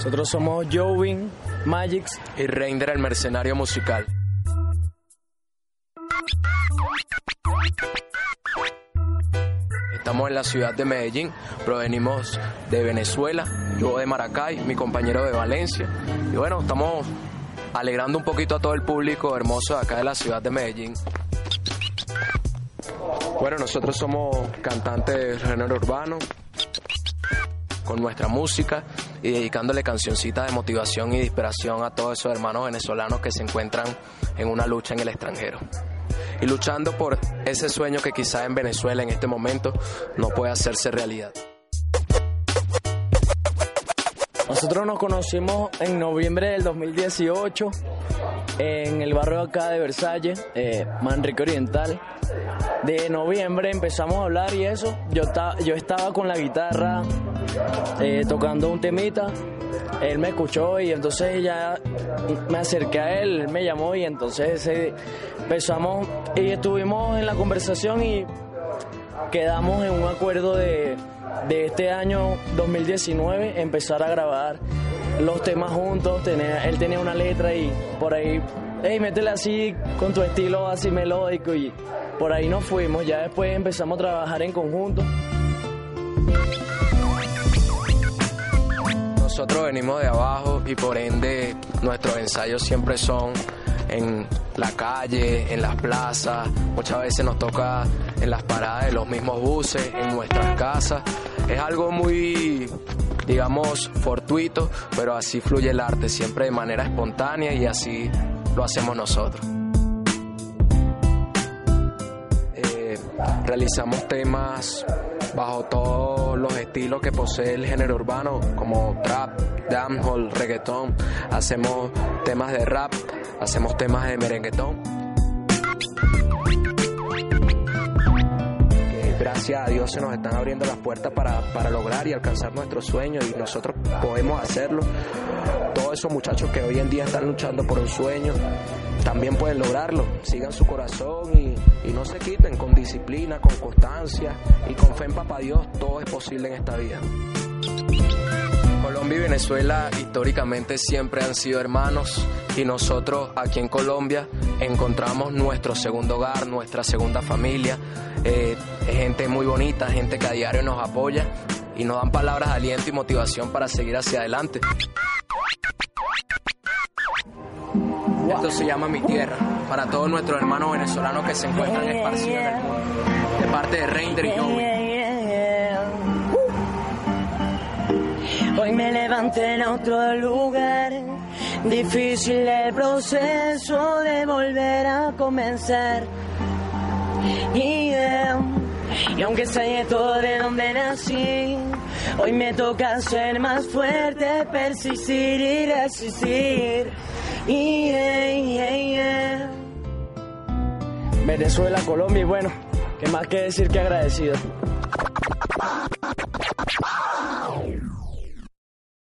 Nosotros somos Jovin, Magix y Reinder el mercenario musical. Estamos en la ciudad de Medellín, provenimos de Venezuela, yo de Maracay, mi compañero de Valencia. Y bueno, estamos alegrando un poquito a todo el público hermoso de acá de la ciudad de Medellín. Bueno, nosotros somos cantantes de género urbano, con nuestra música y dedicándole cancioncitas de motivación y de inspiración a todos esos hermanos venezolanos que se encuentran en una lucha en el extranjero. Y luchando por ese sueño que quizá en Venezuela en este momento no puede hacerse realidad. Nosotros nos conocimos en noviembre del 2018 en el barrio acá de Versalles, eh, Manrique Oriental. De noviembre empezamos a hablar y eso. Yo, yo estaba con la guitarra eh, tocando un temita. Él me escuchó y entonces ya me acerqué a él, él me llamó y entonces empezamos y estuvimos en la conversación y quedamos en un acuerdo de, de este año 2019 empezar a grabar los temas juntos, él tenía una letra y por ahí, hey, métele así con tu estilo así melódico y por ahí nos fuimos, ya después empezamos a trabajar en conjunto. Nosotros venimos de abajo y por ende nuestros ensayos siempre son en la calle, en las plazas, muchas veces nos toca en las paradas de los mismos buses, en nuestras casas. Es algo muy, digamos, fortuito, pero así fluye el arte, siempre de manera espontánea y así lo hacemos nosotros. Eh, realizamos temas bajo todos los estilos que posee el género urbano, como trap, dancehall, reggaetón. Hacemos temas de rap, hacemos temas de merenguetón. Gracias a Dios se nos están abriendo las puertas para, lograr y alcanzar nuestros sueños y nosotros podemos hacerlo. Todos esos muchachos que hoy en día están luchando por un sueño, también pueden lograrlo. Sigan su corazón y, y no se quiten con disciplina, con constancia y con fe en Papá Dios. Todo es posible en esta vida. Colombia y Venezuela históricamente siempre han sido hermanos y nosotros aquí en Colombia encontramos nuestro segundo hogar, nuestra segunda familia. Eh, gente muy bonita, gente que a diario nos apoya y nos dan palabras de aliento y motivación para seguir hacia adelante. Esto se llama Mi Tierra, para todos nuestros hermanos venezolanos que se encuentran esparcidos en el mundo, de parte de Reinder y Joey. Hoy me levanté en otro lugar, difícil el proceso de volver a comenzar. Y, y aunque sé todo de donde nací, hoy me toca ser más fuerte, persistir y resistir. Venezuela, Colombia y bueno, qué más que decir que agradecido.